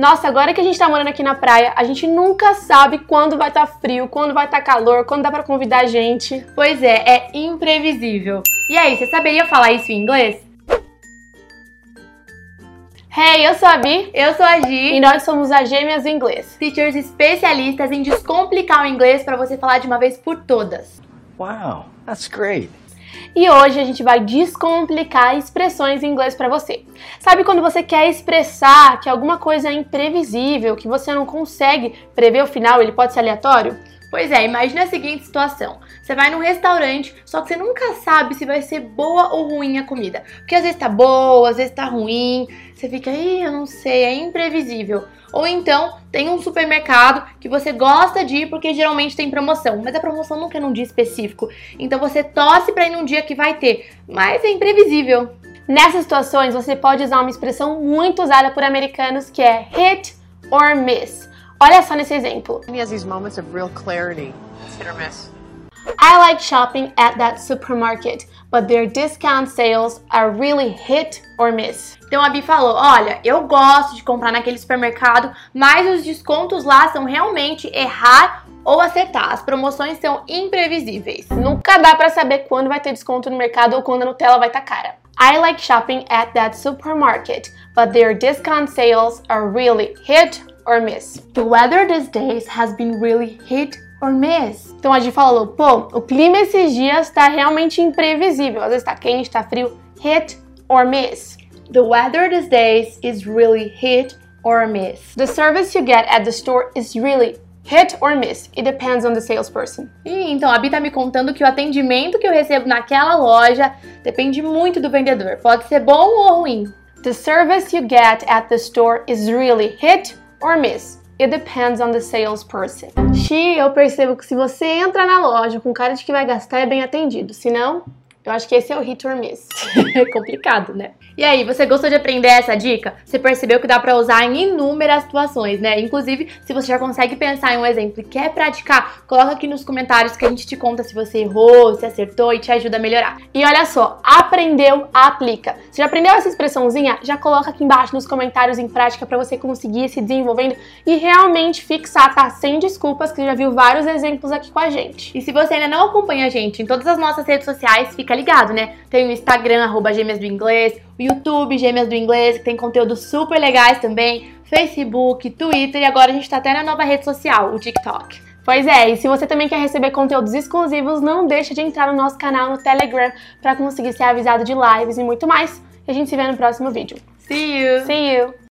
Nossa, agora que a gente tá morando aqui na praia, a gente nunca sabe quando vai estar tá frio, quando vai estar tá calor, quando dá pra convidar a gente. Pois é, é imprevisível. E aí, você saberia falar isso em inglês? Hey, eu sou a Bi. Eu sou a Gi. E nós somos as Gêmeas do Inglês. Teachers especialistas em descomplicar o inglês para você falar de uma vez por todas. Wow, that's great. E hoje a gente vai descomplicar expressões em inglês para você. Sabe quando você quer expressar que alguma coisa é imprevisível, que você não consegue prever o final, ele pode ser aleatório? Pois é, imagine a seguinte situação. Você vai num restaurante, só que você nunca sabe se vai ser boa ou ruim a comida. Porque às vezes tá boa, às vezes tá ruim. Você fica, aí, eu não sei, é imprevisível. Ou então tem um supermercado que você gosta de ir porque geralmente tem promoção, mas a promoção nunca é num dia específico. Então você torce para ir num dia que vai ter, mas é imprevisível. Nessas situações você pode usar uma expressão muito usada por americanos que é hit or miss. Olha só nesse exemplo. He has these moments of real clarity. hit or miss. I like shopping at that supermarket, but their discount sales are really hit or miss. Então a Bi falou: Olha, eu gosto de comprar naquele supermercado, mas os descontos lá são realmente errar ou acertar. As promoções são imprevisíveis. Nunca dá para saber quando vai ter desconto no mercado ou quando a Nutella vai estar tá cara. I like shopping at that supermarket, but their discount sales are really hit or miss. The weather these days has been really hit or miss. Então a gente falou, pô, o clima esses dias está realmente imprevisível. Às vezes está quente, está frio. Hit or miss. The weather these days is really hit or miss. The service you get at the store is really hit or miss. It depends on the salesperson. E, então a Bi tá me contando que o atendimento que eu recebo naquela loja depende muito do vendedor. Pode ser bom ou ruim. The service you get at the store is really hit or miss. It depends on the salesperson. Xi, eu percebo que se você entra na loja com cara de que vai gastar, é bem atendido. Se não, eu acho que esse é o hit or miss. é complicado, né? E aí, você gostou de aprender essa dica? Você percebeu que dá para usar em inúmeras situações, né? Inclusive, se você já consegue pensar em um exemplo e quer praticar, coloca aqui nos comentários que a gente te conta se você errou, se acertou e te ajuda a melhorar. E olha só, aprendeu, aplica. Você já aprendeu essa expressãozinha? Já coloca aqui embaixo nos comentários em prática para você conseguir se desenvolvendo e realmente fixar, tá? Sem desculpas, que já viu vários exemplos aqui com a gente. E se você ainda não acompanha a gente em todas as nossas redes sociais, fica ligado, né? Tem o Instagram, arroba Gêmeas do Inglês, o YouTube Gêmeas do Inglês, que tem conteúdos super legais também, Facebook, Twitter e agora a gente tá até na nova rede social, o TikTok. Pois é, e se você também quer receber conteúdos exclusivos, não deixa de entrar no nosso canal no Telegram para conseguir ser avisado de lives e muito mais. E a gente se vê no próximo vídeo. See you! See you!